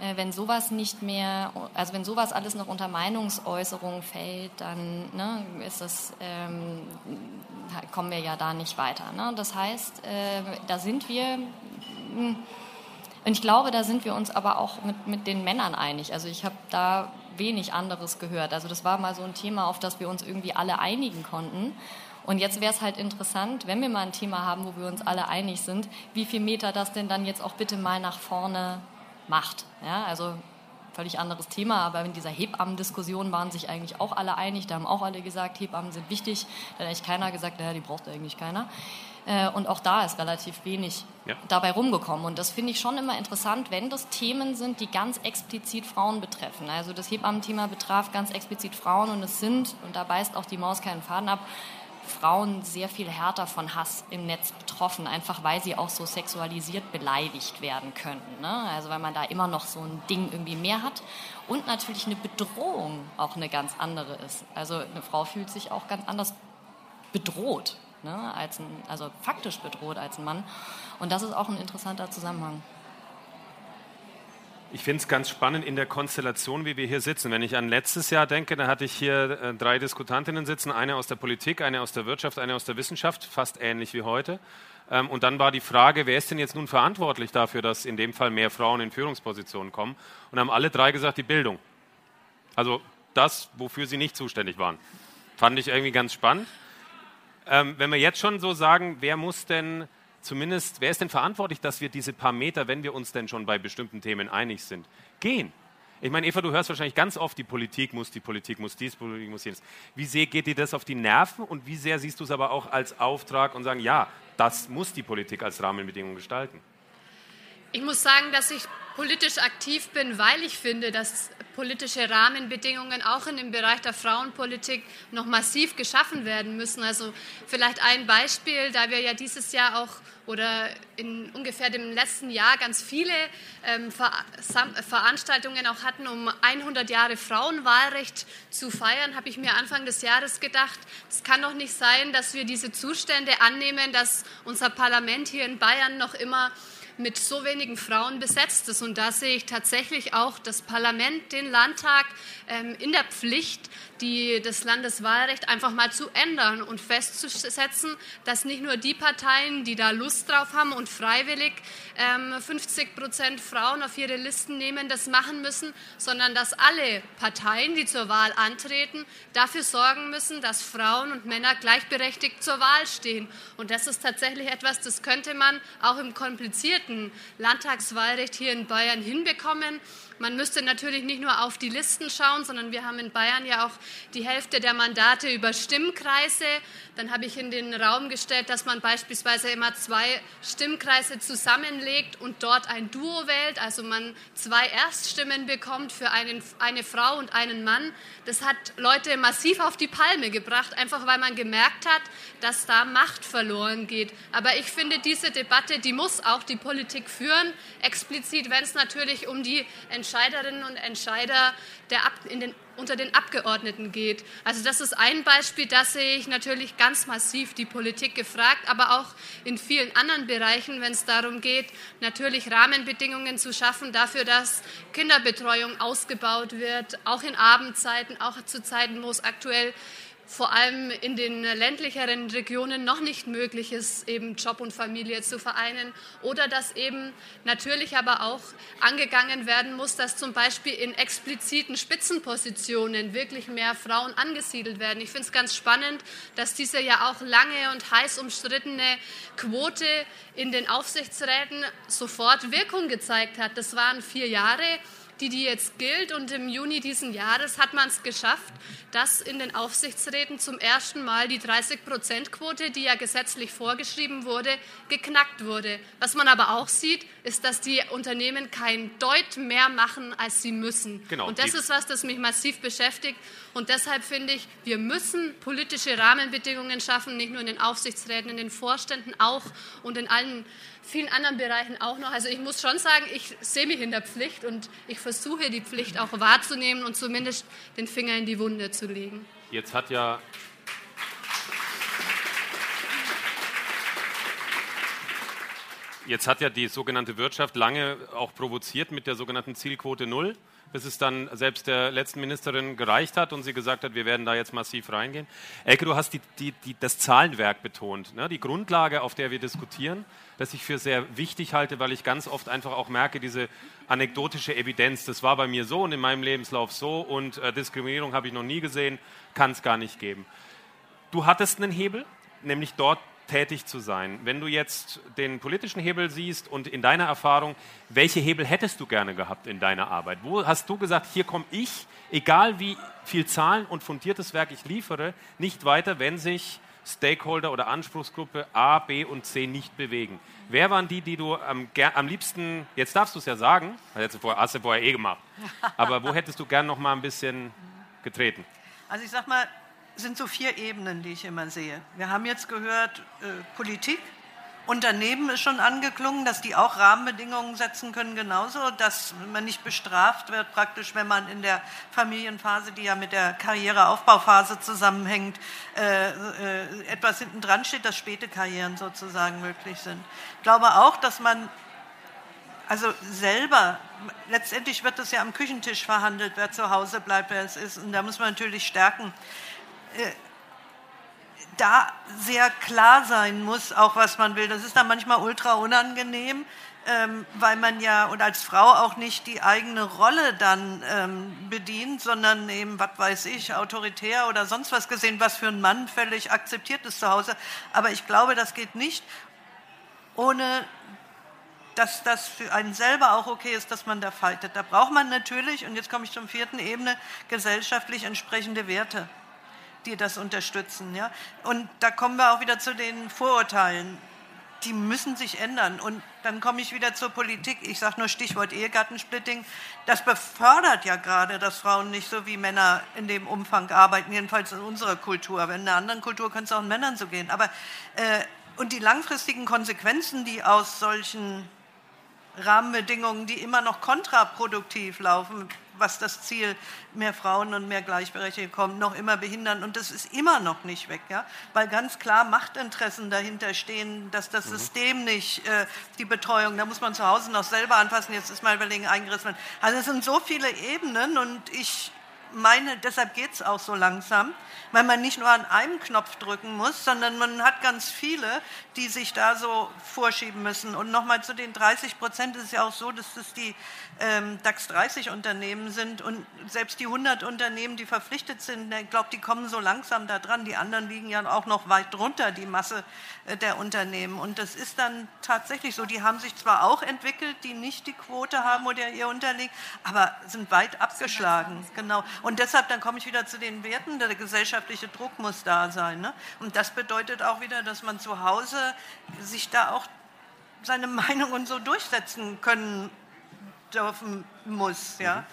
Äh, wenn sowas nicht mehr, also wenn sowas alles noch unter Meinungsäußerung fällt, dann ne, ist das, ähm, kommen wir ja da nicht weiter. Ne? Das heißt, äh, da sind wir, hm, und ich glaube, da sind wir uns aber auch mit, mit den Männern einig. Also ich habe da wenig anderes gehört. Also das war mal so ein Thema, auf das wir uns irgendwie alle einigen konnten. Und jetzt wäre es halt interessant, wenn wir mal ein Thema haben, wo wir uns alle einig sind, wie viel Meter das denn dann jetzt auch bitte mal nach vorne macht. Ja, also völlig anderes Thema, aber in dieser Hebammendiskussion waren sich eigentlich auch alle einig. Da haben auch alle gesagt, Hebammen sind wichtig. Da hat eigentlich keiner gesagt, naja, die braucht eigentlich keiner. Äh, und auch da ist relativ wenig ja. dabei rumgekommen. Und das finde ich schon immer interessant, wenn das Themen sind, die ganz explizit Frauen betreffen. Also das Hebammenthema betraf ganz explizit Frauen und es sind, und da beißt auch die Maus keinen Faden ab, Frauen sehr viel härter von Hass im Netz betroffen, einfach weil sie auch so sexualisiert beleidigt werden könnten. Ne? Also weil man da immer noch so ein Ding irgendwie mehr hat und natürlich eine Bedrohung auch eine ganz andere ist. Also eine Frau fühlt sich auch ganz anders bedroht, ne? als ein, also faktisch bedroht als ein Mann. Und das ist auch ein interessanter Zusammenhang. Ich finde es ganz spannend in der Konstellation, wie wir hier sitzen. Wenn ich an letztes Jahr denke, da hatte ich hier äh, drei Diskutantinnen sitzen, eine aus der Politik, eine aus der Wirtschaft, eine aus der Wissenschaft, fast ähnlich wie heute. Ähm, und dann war die Frage, wer ist denn jetzt nun verantwortlich dafür, dass in dem Fall mehr Frauen in Führungspositionen kommen? Und haben alle drei gesagt, die Bildung. Also das, wofür sie nicht zuständig waren. Fand ich irgendwie ganz spannend. Ähm, wenn wir jetzt schon so sagen, wer muss denn zumindest, wer ist denn verantwortlich, dass wir diese paar Meter, wenn wir uns denn schon bei bestimmten Themen einig sind, gehen? Ich meine, Eva, du hörst wahrscheinlich ganz oft, die Politik muss, die Politik muss dies, die Politik muss jenes. Wie sehr geht dir das auf die Nerven und wie sehr siehst du es aber auch als Auftrag und sagen, ja, das muss die Politik als Rahmenbedingung gestalten? Ich muss sagen, dass ich politisch aktiv bin, weil ich finde, dass politische Rahmenbedingungen auch in dem Bereich der Frauenpolitik noch massiv geschaffen werden müssen. Also vielleicht ein Beispiel, da wir ja dieses Jahr auch oder in ungefähr dem letzten Jahr ganz viele ähm, Ver Veranstaltungen auch hatten, um 100 Jahre Frauenwahlrecht zu feiern, habe ich mir Anfang des Jahres gedacht, es kann doch nicht sein, dass wir diese Zustände annehmen, dass unser Parlament hier in Bayern noch immer mit so wenigen Frauen besetzt ist. Und da sehe ich tatsächlich auch das Parlament, den Landtag ähm, in der Pflicht, die, das Landeswahlrecht einfach mal zu ändern und festzusetzen, dass nicht nur die Parteien, die da Lust drauf haben und freiwillig ähm, 50 Prozent Frauen auf ihre Listen nehmen, das machen müssen, sondern dass alle Parteien, die zur Wahl antreten, dafür sorgen müssen, dass Frauen und Männer gleichberechtigt zur Wahl stehen. Und das ist tatsächlich etwas, das könnte man auch im komplizierten Landtagswahlrecht hier in Bayern hinbekommen. Man müsste natürlich nicht nur auf die Listen schauen, sondern wir haben in Bayern ja auch die Hälfte der Mandate über Stimmkreise. Dann habe ich in den Raum gestellt, dass man beispielsweise immer zwei Stimmkreise zusammenlegt und dort ein Duo wählt, also man zwei Erststimmen bekommt für einen, eine Frau und einen Mann. Das hat Leute massiv auf die Palme gebracht, einfach weil man gemerkt hat, dass da Macht verloren geht. Aber ich finde, diese Debatte, die muss auch die Politik führen, explizit, wenn es natürlich um die Entscheiderinnen und Entscheider der Ab in den unter den Abgeordneten geht. Also das ist ein Beispiel, da sehe ich natürlich ganz massiv die Politik gefragt, aber auch in vielen anderen Bereichen, wenn es darum geht, natürlich Rahmenbedingungen zu schaffen dafür, dass Kinderbetreuung ausgebaut wird, auch in Abendzeiten, auch zu Zeiten, wo es aktuell vor allem in den ländlicheren Regionen noch nicht möglich ist, eben Job und Familie zu vereinen oder dass eben natürlich aber auch angegangen werden muss, dass zum Beispiel in expliziten Spitzenpositionen wirklich mehr Frauen angesiedelt werden. Ich finde es ganz spannend, dass diese ja auch lange und heiß umstrittene Quote in den Aufsichtsräten sofort Wirkung gezeigt hat. Das waren vier Jahre die, die jetzt gilt. Und im Juni diesen Jahres hat man es geschafft, dass in den Aufsichtsräten zum ersten Mal die 30-Prozent-Quote, die ja gesetzlich vorgeschrieben wurde, geknackt wurde. Was man aber auch sieht, ist, dass die Unternehmen kein Deut mehr machen, als sie müssen. Genau, und das ist was, das mich massiv beschäftigt. Und deshalb finde ich, wir müssen politische Rahmenbedingungen schaffen, nicht nur in den Aufsichtsräten, in den Vorständen auch und in allen vielen anderen Bereichen auch noch. Also ich muss schon sagen, ich sehe mich in der Pflicht und ich versuche die Pflicht auch wahrzunehmen und zumindest den Finger in die Wunde zu legen. Jetzt hat ja Jetzt hat ja die sogenannte Wirtschaft lange auch provoziert mit der sogenannten Zielquote Null, bis es dann selbst der letzten Ministerin gereicht hat und sie gesagt hat, wir werden da jetzt massiv reingehen. Elke, du hast die, die, die, das Zahlenwerk betont, ne? die Grundlage, auf der wir diskutieren, das ich für sehr wichtig halte, weil ich ganz oft einfach auch merke, diese anekdotische Evidenz, das war bei mir so und in meinem Lebenslauf so und äh, Diskriminierung habe ich noch nie gesehen, kann es gar nicht geben. Du hattest einen Hebel, nämlich dort tätig zu sein. Wenn du jetzt den politischen Hebel siehst und in deiner Erfahrung, welche Hebel hättest du gerne gehabt in deiner Arbeit? Wo hast du gesagt, hier komme ich, egal wie viel Zahlen und fundiertes Werk ich liefere, nicht weiter, wenn sich Stakeholder oder Anspruchsgruppe A, B und C nicht bewegen? Wer waren die, die du am, am liebsten, jetzt darfst du es ja sagen, hast du, vorher, hast du vorher eh gemacht, aber wo hättest du gern noch mal ein bisschen getreten? Also ich sag mal, sind so vier Ebenen, die ich immer sehe. Wir haben jetzt gehört, äh, Politik, Unternehmen ist schon angeklungen, dass die auch Rahmenbedingungen setzen können, genauso, dass man nicht bestraft wird, praktisch, wenn man in der Familienphase, die ja mit der Karriereaufbauphase zusammenhängt, äh, äh, etwas hinten dran steht, dass späte Karrieren sozusagen möglich sind. Ich glaube auch, dass man also selber, letztendlich wird das ja am Küchentisch verhandelt, wer zu Hause bleibt, wer es ist. Und da muss man natürlich stärken, äh, da sehr klar sein muss, auch was man will. Das ist dann manchmal ultra unangenehm, ähm, weil man ja und als Frau auch nicht die eigene Rolle dann ähm, bedient, sondern eben, was weiß ich, autoritär oder sonst was gesehen, was für einen Mann völlig akzeptiert ist zu Hause. Aber ich glaube, das geht nicht, ohne dass das für einen selber auch okay ist, dass man da fightet. Da braucht man natürlich, und jetzt komme ich zum vierten Ebene, gesellschaftlich entsprechende Werte die das unterstützen. Ja? Und da kommen wir auch wieder zu den Vorurteilen. Die müssen sich ändern. Und dann komme ich wieder zur Politik. Ich sage nur Stichwort Ehegattensplitting. Das befördert ja gerade, dass Frauen nicht so wie Männer in dem Umfang arbeiten, jedenfalls in unserer Kultur. Wenn in einer anderen Kultur kann es auch Männern so gehen. Aber, äh, und die langfristigen Konsequenzen, die aus solchen Rahmenbedingungen, die immer noch kontraproduktiv laufen, was das Ziel mehr Frauen und mehr Gleichberechtigung kommt, noch immer behindern. Und das ist immer noch nicht weg, ja? weil ganz klar Machtinteressen dahinter stehen, dass das mhm. System nicht äh, die Betreuung, da muss man zu Hause noch selber anfassen, jetzt ist mal überlegen, eingerissen. Also es sind so viele Ebenen und ich meine, deshalb geht es auch so langsam, weil man nicht nur an einem Knopf drücken muss, sondern man hat ganz viele, die sich da so vorschieben müssen. Und nochmal zu den 30 Prozent ist es ja auch so, dass das die ähm, DAX 30 Unternehmen sind und selbst die 100 Unternehmen, die verpflichtet sind, ich glaube, die kommen so langsam da dran. Die anderen liegen ja auch noch weit drunter, die Masse äh, der Unternehmen. Und das ist dann tatsächlich so. Die haben sich zwar auch entwickelt, die nicht die Quote haben oder ihr unterliegt, aber sind weit abgeschlagen. Genau. Und deshalb, dann komme ich wieder zu den Werten, der gesellschaftliche Druck muss da sein. Ne? Und das bedeutet auch wieder, dass man zu Hause sich da auch seine Meinung und so durchsetzen können dürfen muss. Ja?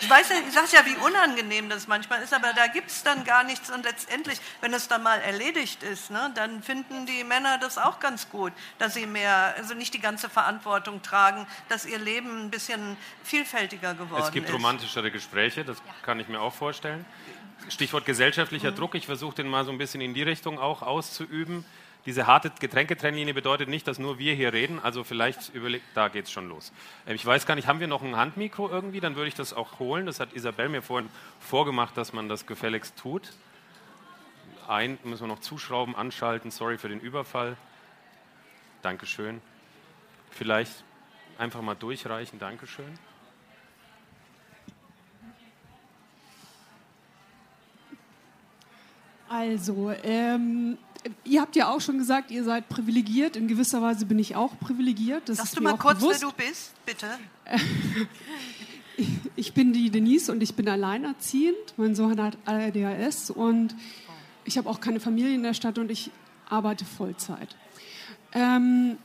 Ich weiß ja, ich sage ja, wie unangenehm das manchmal ist, aber da gibt es dann gar nichts und letztendlich, wenn es dann mal erledigt ist, ne, dann finden die Männer das auch ganz gut, dass sie mehr, also nicht die ganze Verantwortung tragen, dass ihr Leben ein bisschen vielfältiger geworden ist. Es gibt ist. romantischere Gespräche, das kann ich mir auch vorstellen. Stichwort gesellschaftlicher mhm. Druck, ich versuche den mal so ein bisschen in die Richtung auch auszuüben. Diese harte Getränketrennlinie bedeutet nicht, dass nur wir hier reden. Also vielleicht überlegt, da geht es schon los. Ähm, ich weiß gar nicht, haben wir noch ein Handmikro irgendwie? Dann würde ich das auch holen. Das hat Isabel mir vorhin vorgemacht, dass man das gefälligst tut. Ein müssen wir noch zuschrauben, anschalten. Sorry für den Überfall. Dankeschön. Vielleicht einfach mal durchreichen. Dankeschön. Also, ähm, ihr habt ja auch schon gesagt, ihr seid privilegiert. In gewisser Weise bin ich auch privilegiert. Das Sagst du mal kurz, bewusst. wer du bist, bitte? ich bin die Denise und ich bin alleinerziehend. Mein Sohn hat ADHS und ich habe auch keine Familie in der Stadt und ich arbeite Vollzeit. Ähm,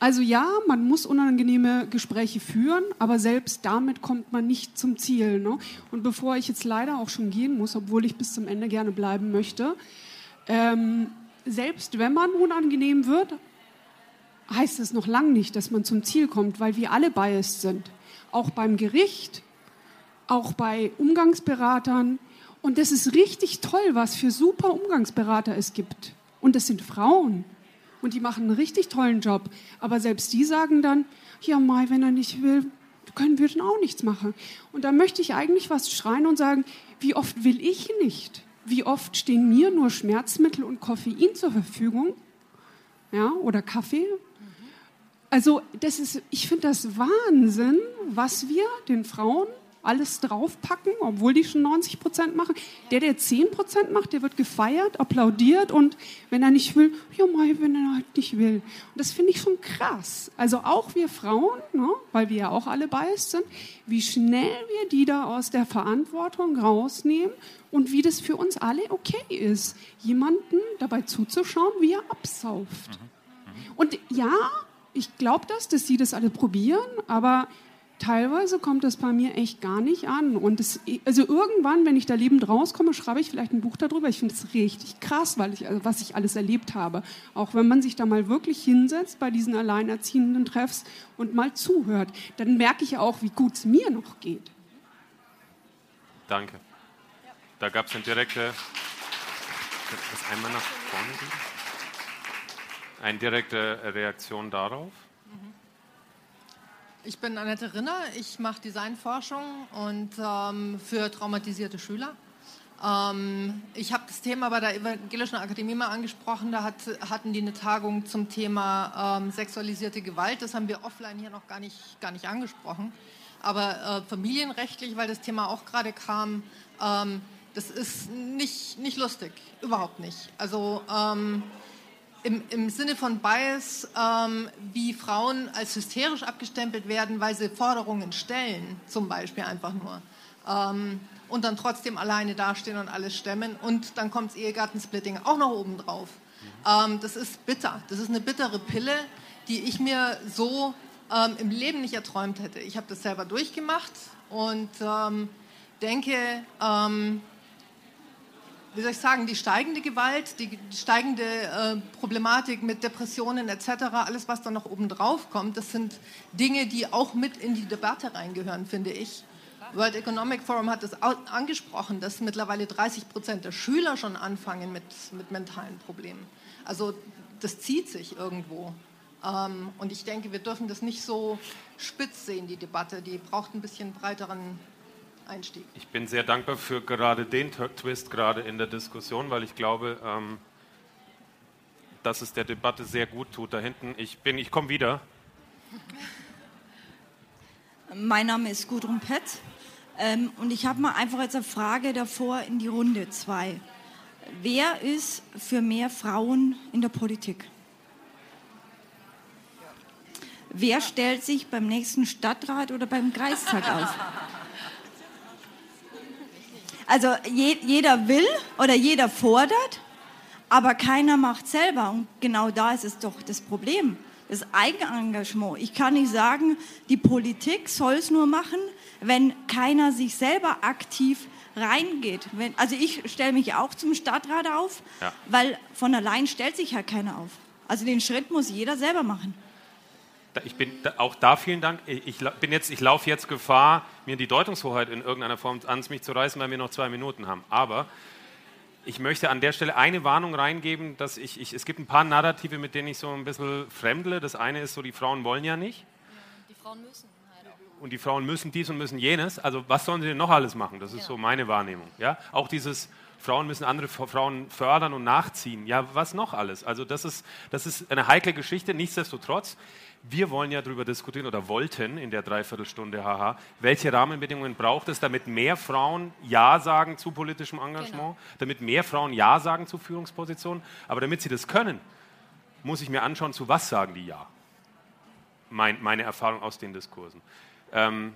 also ja, man muss unangenehme Gespräche führen, aber selbst damit kommt man nicht zum Ziel. Ne? Und bevor ich jetzt leider auch schon gehen muss, obwohl ich bis zum Ende gerne bleiben möchte, ähm, selbst wenn man unangenehm wird, heißt es noch lange nicht, dass man zum Ziel kommt, weil wir alle biased sind. Auch beim Gericht, auch bei Umgangsberatern. Und das ist richtig toll, was für super Umgangsberater es gibt. Und das sind Frauen. Und die machen einen richtig tollen Job. Aber selbst die sagen dann, ja, Mai, wenn er nicht will, können wir dann auch nichts machen. Und da möchte ich eigentlich was schreien und sagen, wie oft will ich nicht? Wie oft stehen mir nur Schmerzmittel und Koffein zur Verfügung? Ja, oder Kaffee? Also das ist, ich finde das Wahnsinn, was wir den Frauen alles draufpacken, obwohl die schon 90 Prozent machen. Der, der 10 Prozent macht, der wird gefeiert, applaudiert und wenn er nicht will, ja mal, wenn er halt nicht will. Und das finde ich schon krass. Also auch wir Frauen, ne, weil wir ja auch alle biased sind, wie schnell wir die da aus der Verantwortung rausnehmen und wie das für uns alle okay ist, jemanden dabei zuzuschauen, wie er absauft. Und ja, ich glaube das, dass sie das alle probieren, aber teilweise kommt das bei mir echt gar nicht an. Und das, also irgendwann, wenn ich da lebend rauskomme, schreibe ich vielleicht ein Buch darüber. Ich finde es richtig krass, weil ich, also was ich alles erlebt habe. Auch wenn man sich da mal wirklich hinsetzt bei diesen alleinerziehenden Treffs und mal zuhört, dann merke ich auch, wie gut es mir noch geht. Danke. Da gab es eine direkte. Das einmal nach vorne? Eine direkte Reaktion darauf? Ich bin Annette Rinner, ich mache Designforschung und ähm, für traumatisierte Schüler. Ähm, ich habe das Thema bei der Evangelischen Akademie mal angesprochen, da hat, hatten die eine Tagung zum Thema ähm, sexualisierte Gewalt, das haben wir offline hier noch gar nicht, gar nicht angesprochen. Aber äh, familienrechtlich, weil das Thema auch gerade kam, ähm, das ist nicht, nicht lustig, überhaupt nicht. Also ähm, im, im Sinne von Bias, ähm, wie Frauen als hysterisch abgestempelt werden, weil sie Forderungen stellen, zum Beispiel einfach nur. Ähm, und dann trotzdem alleine dastehen und alles stemmen. Und dann kommt das Ehegattensplitting auch noch oben drauf. Ähm, das ist bitter. Das ist eine bittere Pille, die ich mir so ähm, im Leben nicht erträumt hätte. Ich habe das selber durchgemacht und ähm, denke, ähm, wie soll ich sagen, die steigende Gewalt, die, steigende äh, Problematik mit Depressionen etc., alles, was da noch oben drauf kommt, das sind Dinge, die auch mit in die Debatte reingehören, finde ich. World Economic Forum hat es angesprochen, dass mittlerweile 30 Prozent der Schüler schon anfangen mit, mit mentalen Problemen. Also das zieht sich irgendwo. Ähm, und ich denke, wir dürfen das nicht so spitz sehen, die Debatte. Die braucht ein bisschen breiteren Einstieg. Ich bin sehr dankbar für gerade den Twist gerade in der Diskussion, weil ich glaube, ähm, dass es der Debatte sehr gut tut. Da hinten, ich bin, ich komme wieder. Mein Name ist Gudrun Pett ähm, und ich habe mal einfach jetzt eine Frage davor in die Runde zwei. Wer ist für mehr Frauen in der Politik? Wer stellt sich beim nächsten Stadtrat oder beim Kreistag auf? Also je, jeder will oder jeder fordert, aber keiner macht selber. Und genau da ist es doch das Problem, das Eigenengagement. Ich kann nicht sagen, die Politik soll es nur machen, wenn keiner sich selber aktiv reingeht. Wenn, also ich stelle mich auch zum Stadtrat auf, ja. weil von allein stellt sich ja keiner auf. Also den Schritt muss jeder selber machen ich bin auch da vielen Dank. Ich, bin jetzt, ich laufe jetzt Gefahr, mir die Deutungshoheit in irgendeiner Form ans mich zu reißen, weil wir noch zwei Minuten haben. Aber ich möchte an der Stelle eine Warnung reingeben, dass ich, ich, es gibt ein paar Narrative, mit denen ich so ein bisschen fremdle. Das eine ist so, die Frauen wollen ja nicht. die Frauen müssen halt auch. Und die Frauen müssen dies und müssen jenes. Also was sollen sie denn noch alles machen? Das ist ja. so meine Wahrnehmung. Ja? Auch dieses Frauen müssen andere Frauen fördern und nachziehen. Ja, was noch alles? Also das ist, das ist eine heikle Geschichte. Nichtsdestotrotz, wir wollen ja darüber diskutieren oder wollten in der Dreiviertelstunde, haha, welche Rahmenbedingungen braucht es, damit mehr Frauen Ja sagen zu politischem Engagement, genau. damit mehr Frauen Ja sagen zu Führungspositionen. Aber damit sie das können, muss ich mir anschauen, zu was sagen die Ja. Mein, meine Erfahrung aus den Diskursen. Ähm,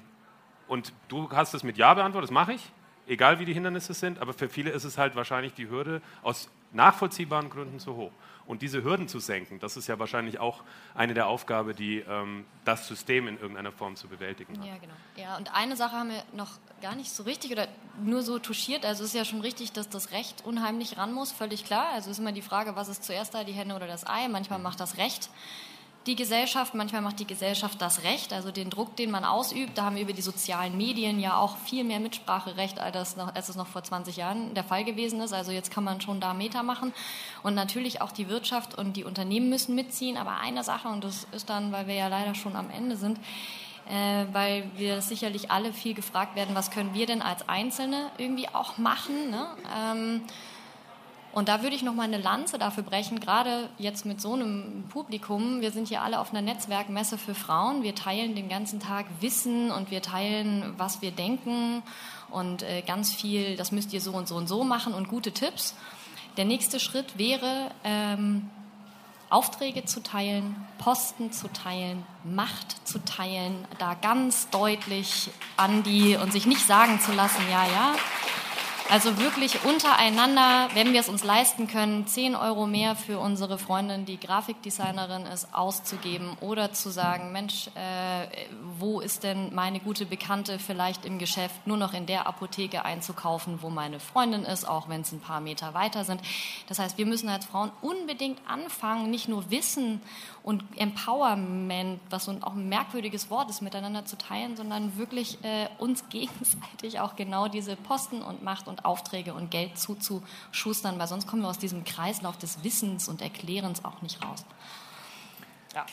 und du hast es mit Ja beantwortet, das mache ich, egal wie die Hindernisse sind, aber für viele ist es halt wahrscheinlich die Hürde aus nachvollziehbaren Gründen zu hoch. Und diese Hürden zu senken, das ist ja wahrscheinlich auch eine der Aufgaben, die ähm, das System in irgendeiner Form zu bewältigen hat. Ja, genau. Ja, und eine Sache haben wir noch gar nicht so richtig oder nur so touchiert. Also es ist ja schon richtig, dass das Recht unheimlich ran muss, völlig klar. Also ist immer die Frage, was ist zuerst da, die Henne oder das Ei? Manchmal macht das Recht die Gesellschaft, manchmal macht die Gesellschaft das Recht, also den Druck, den man ausübt. Da haben wir über die sozialen Medien ja auch viel mehr Mitspracherecht, als, noch, es noch vor 20 Jahren der Fall gewesen ist. Also jetzt kann man schon da Meter machen. Und natürlich auch die Wirtschaft und die Unternehmen müssen mitziehen. Aber eine Sache, und das ist dann, weil wir ja leider schon am Ende sind, äh, weil wir sicherlich alle viel gefragt werden, was können wir denn als Einzelne irgendwie auch machen. Ne? Ähm, und da würde ich noch mal eine Lanze dafür brechen, gerade jetzt mit so einem Publikum. Wir sind hier alle auf einer Netzwerkmesse für Frauen. Wir teilen den ganzen Tag Wissen und wir teilen, was wir denken und äh, ganz viel, das müsst ihr so und so und so machen und gute Tipps. Der nächste Schritt wäre, ähm, Aufträge zu teilen, Posten zu teilen, Macht zu teilen, da ganz deutlich an die und sich nicht sagen zu lassen, ja, ja, also wirklich untereinander, wenn wir es uns leisten können, 10 Euro mehr für unsere Freundin, die Grafikdesignerin ist, auszugeben oder zu sagen, Mensch, äh, wo ist denn meine gute Bekannte vielleicht im Geschäft nur noch in der Apotheke einzukaufen, wo meine Freundin ist, auch wenn es ein paar Meter weiter sind. Das heißt, wir müssen als Frauen unbedingt anfangen, nicht nur Wissen und Empowerment, was so auch ein merkwürdiges Wort ist, miteinander zu teilen, sondern wirklich äh, uns gegenseitig auch genau diese Posten und Macht und Aufträge und Geld zuzuschustern, weil sonst kommen wir aus diesem Kreislauf des Wissens und Erklärens auch nicht raus. Ja.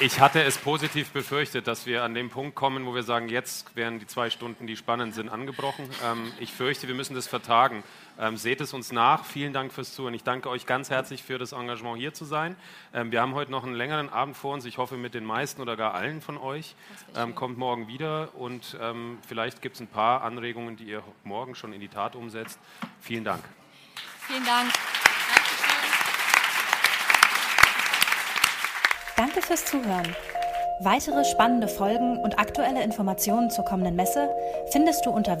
Ich hatte es positiv befürchtet, dass wir an dem Punkt kommen, wo wir sagen, jetzt werden die zwei Stunden, die spannend sind, angebrochen. Ähm, ich fürchte, wir müssen das vertagen. Ähm, seht es uns nach. Vielen Dank fürs Zuhören. Ich danke euch ganz herzlich für das Engagement, hier zu sein. Ähm, wir haben heute noch einen längeren Abend vor uns. Ich hoffe, mit den meisten oder gar allen von euch. Ähm, kommt morgen wieder und ähm, vielleicht gibt es ein paar Anregungen, die ihr morgen schon in die Tat umsetzt. Vielen Dank. Vielen Dank. Danke fürs Zuhören. Weitere spannende Folgen und aktuelle Informationen zur kommenden Messe findest du unter